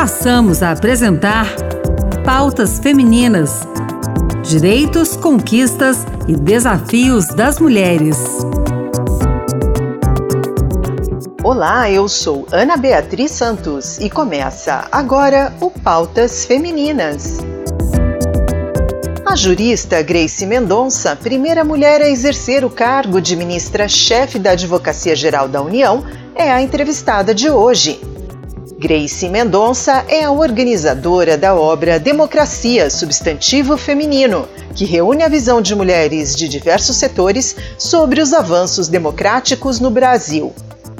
passamos a apresentar Pautas Femininas: Direitos, Conquistas e Desafios das Mulheres. Olá, eu sou Ana Beatriz Santos e começa agora o Pautas Femininas. A jurista Grace Mendonça, primeira mulher a exercer o cargo de ministra-chefe da Advocacia Geral da União, é a entrevistada de hoje. Grace Mendonça é a organizadora da obra Democracia Substantivo Feminino, que reúne a visão de mulheres de diversos setores sobre os avanços democráticos no Brasil.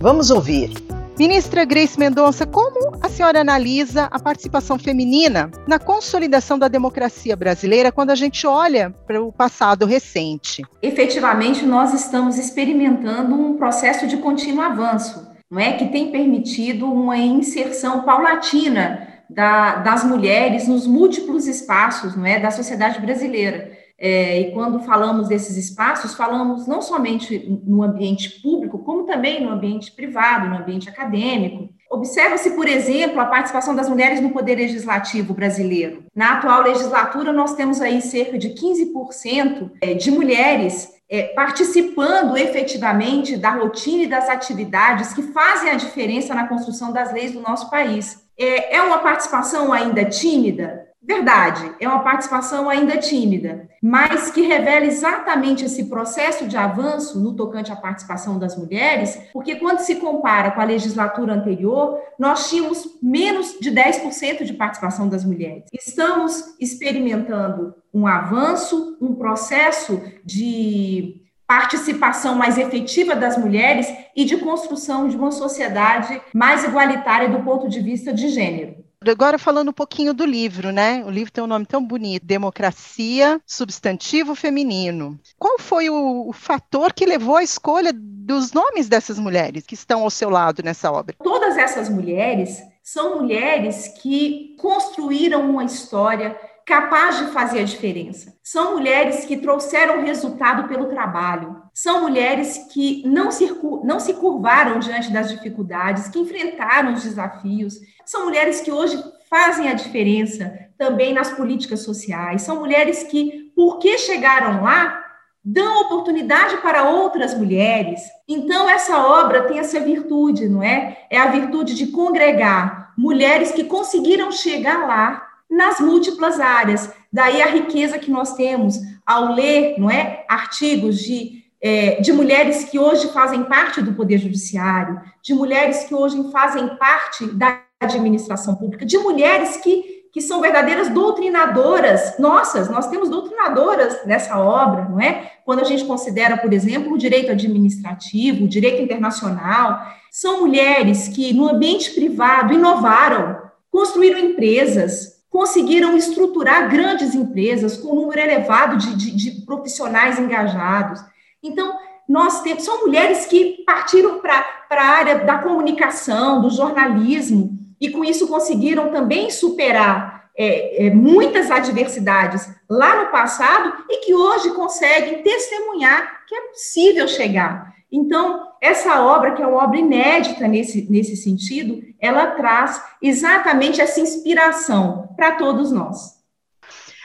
Vamos ouvir. Ministra Grace Mendonça, como a senhora analisa a participação feminina na consolidação da democracia brasileira quando a gente olha para o passado recente? Efetivamente, nós estamos experimentando um processo de contínuo avanço não é, que tem permitido uma inserção paulatina da, das mulheres nos múltiplos espaços, não é, da sociedade brasileira. É, e quando falamos desses espaços, falamos não somente no ambiente público, como também no ambiente privado, no ambiente acadêmico. Observa-se, por exemplo, a participação das mulheres no poder legislativo brasileiro. Na atual legislatura, nós temos aí cerca de 15% é, de mulheres é, participando efetivamente da rotina e das atividades que fazem a diferença na construção das leis do nosso país. É, é uma participação ainda tímida? Verdade, é uma participação ainda tímida, mas que revela exatamente esse processo de avanço no tocante à participação das mulheres, porque quando se compara com a legislatura anterior, nós tínhamos menos de 10% de participação das mulheres. Estamos experimentando um avanço, um processo de participação mais efetiva das mulheres e de construção de uma sociedade mais igualitária do ponto de vista de gênero. Agora falando um pouquinho do livro, né? O livro tem um nome tão bonito, Democracia, Substantivo Feminino. Qual foi o, o fator que levou à escolha dos nomes dessas mulheres que estão ao seu lado nessa obra? Todas essas mulheres são mulheres que construíram uma história capaz de fazer a diferença. São mulheres que trouxeram resultado pelo trabalho. São mulheres que não se, não se curvaram diante das dificuldades, que enfrentaram os desafios. São mulheres que hoje fazem a diferença também nas políticas sociais. São mulheres que, porque chegaram lá, dão oportunidade para outras mulheres. Então, essa obra tem essa virtude, não é? É a virtude de congregar mulheres que conseguiram chegar lá nas múltiplas áreas. Daí a riqueza que nós temos ao ler, não é, artigos de, é, de mulheres que hoje fazem parte do poder judiciário, de mulheres que hoje fazem parte da administração pública, de mulheres que que são verdadeiras doutrinadoras nossas, nós temos doutrinadoras nessa obra, não é? Quando a gente considera, por exemplo, o direito administrativo, o direito internacional, são mulheres que no ambiente privado inovaram, construíram empresas, conseguiram estruturar grandes empresas com um número elevado de, de, de profissionais engajados. Então, nós temos, são mulheres que partiram para a área da comunicação, do jornalismo, e com isso conseguiram também superar é, é, muitas adversidades lá no passado e que hoje conseguem testemunhar que é possível chegar. Então, essa obra, que é uma obra inédita nesse, nesse sentido, ela traz exatamente essa inspiração para todos nós.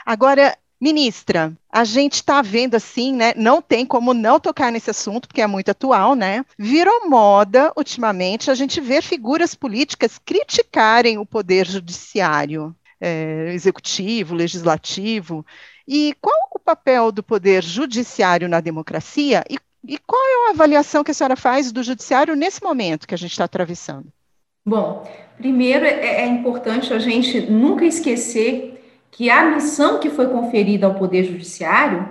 Agora, ministra, a gente está vendo assim, né? Não tem como não tocar nesse assunto, porque é muito atual, né? Virou moda, ultimamente, a gente ver figuras políticas criticarem o poder judiciário, é, executivo, legislativo. E qual o papel do poder judiciário na democracia e e qual é a avaliação que a senhora faz do judiciário nesse momento que a gente está atravessando? Bom, primeiro é, é importante a gente nunca esquecer que a missão que foi conferida ao Poder Judiciário,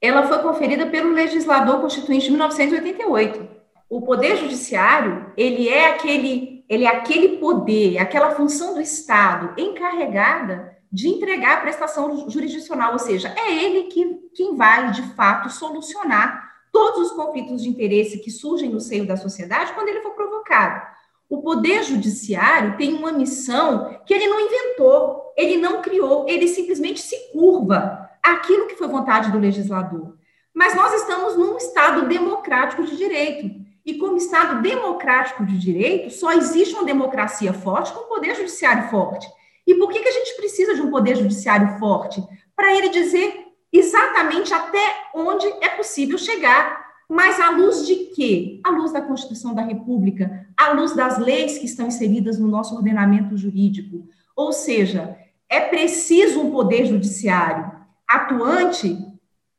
ela foi conferida pelo legislador constituinte de 1988. O Poder Judiciário, ele é aquele, ele é aquele poder, aquela função do Estado encarregada de entregar a prestação jurisdicional, ou seja, é ele que, quem vai, de fato, solucionar todos os conflitos de interesse que surgem no seio da sociedade quando ele for provocado. O poder judiciário tem uma missão que ele não inventou, ele não criou, ele simplesmente se curva àquilo que foi vontade do legislador. Mas nós estamos num Estado democrático de direito. E como Estado democrático de direito, só existe uma democracia forte com um poder judiciário forte. E por que, que a gente precisa de um poder judiciário forte? Para ele dizer exatamente até onde é possível chegar. Mas à luz de quê? À luz da Constituição da República, à luz das leis que estão inseridas no nosso ordenamento jurídico. Ou seja, é preciso um poder judiciário atuante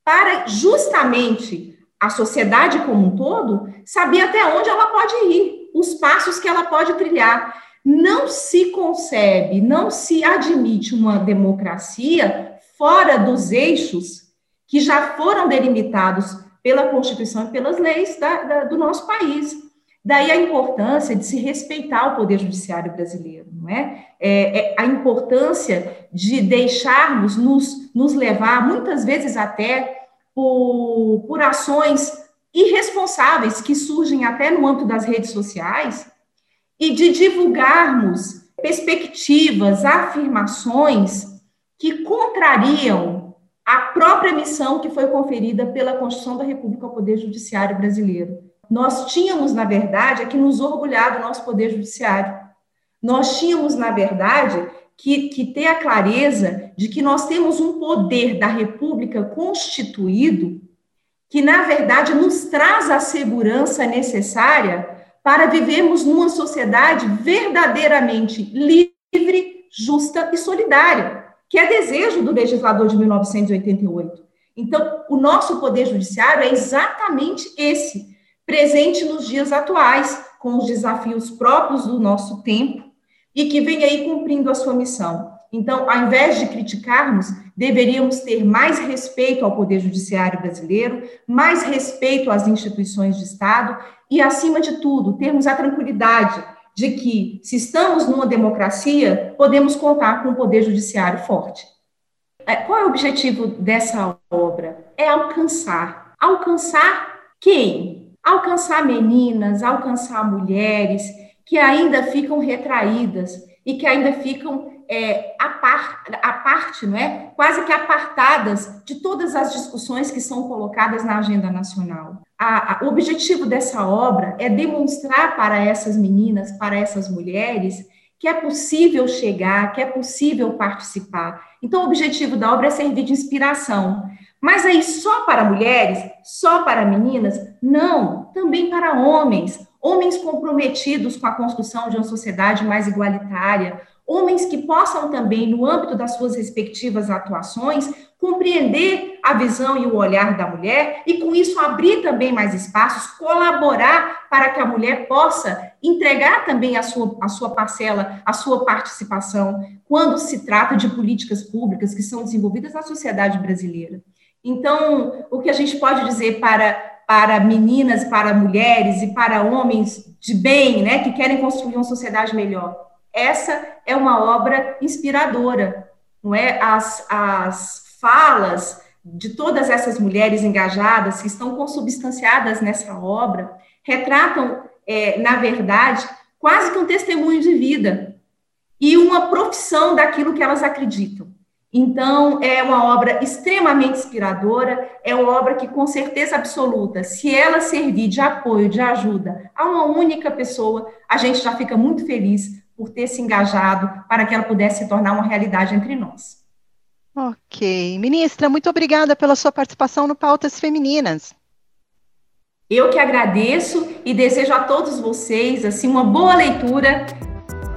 para justamente a sociedade como um todo saber até onde ela pode ir, os passos que ela pode trilhar. Não se concebe, não se admite uma democracia fora dos eixos que já foram delimitados pela Constituição e pelas leis da, da, do nosso país. Daí a importância de se respeitar o Poder Judiciário brasileiro, não é? é, é a importância de deixarmos nos, nos levar, muitas vezes até por, por ações irresponsáveis que surgem até no âmbito das redes sociais, e de divulgarmos perspectivas, afirmações que contrariam a própria missão que foi conferida pela Constituição da República ao Poder Judiciário brasileiro. Nós tínhamos, na verdade, é que nos orgulhar do nosso Poder Judiciário. Nós tínhamos, na verdade, que, que ter a clareza de que nós temos um poder da República constituído que, na verdade, nos traz a segurança necessária para vivermos numa sociedade verdadeiramente livre, justa e solidária, que é desejo do legislador de 1988. Então, o nosso poder judiciário é exatamente esse, presente nos dias atuais, com os desafios próprios do nosso tempo e que vem aí cumprindo a sua missão. Então, ao invés de criticarmos, deveríamos ter mais respeito ao Poder Judiciário brasileiro, mais respeito às instituições de Estado e, acima de tudo, termos a tranquilidade de que, se estamos numa democracia, podemos contar com um Poder Judiciário forte. É, qual é o objetivo dessa obra? É alcançar. Alcançar quem? Alcançar meninas, alcançar mulheres que ainda ficam retraídas e que ainda ficam é, a, par, a parte, não é? quase que apartadas de todas as discussões que são colocadas na agenda nacional. A, a, o objetivo dessa obra é demonstrar para essas meninas, para essas mulheres, que é possível chegar, que é possível participar. Então, o objetivo da obra é servir de inspiração. Mas aí, só para mulheres? Só para meninas? Não, também para homens. Homens comprometidos com a construção de uma sociedade mais igualitária, homens que possam também, no âmbito das suas respectivas atuações, compreender a visão e o olhar da mulher e, com isso, abrir também mais espaços, colaborar para que a mulher possa entregar também a sua, a sua parcela, a sua participação, quando se trata de políticas públicas que são desenvolvidas na sociedade brasileira. Então, o que a gente pode dizer para, para meninas, para mulheres e para homens de bem, né, que querem construir uma sociedade melhor? essa é uma obra inspiradora, não é? As, as falas de todas essas mulheres engajadas que estão consubstanciadas nessa obra retratam, é, na verdade, quase que um testemunho de vida e uma profissão daquilo que elas acreditam. Então, é uma obra extremamente inspiradora, é uma obra que, com certeza absoluta, se ela servir de apoio, de ajuda a uma única pessoa, a gente já fica muito feliz, por ter se engajado para que ela pudesse se tornar uma realidade entre nós. Ok. Ministra, muito obrigada pela sua participação no Pautas Femininas. Eu que agradeço e desejo a todos vocês assim uma boa leitura.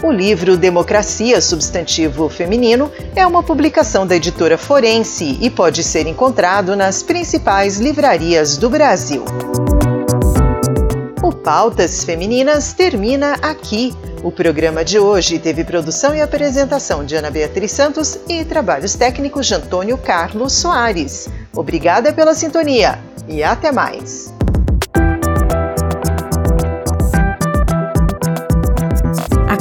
O livro Democracia Substantivo Feminino é uma publicação da editora Forense e pode ser encontrado nas principais livrarias do Brasil. O Pautas Femininas termina aqui. O programa de hoje teve produção e apresentação de Ana Beatriz Santos e trabalhos técnicos de Antônio Carlos Soares. Obrigada pela sintonia e até mais.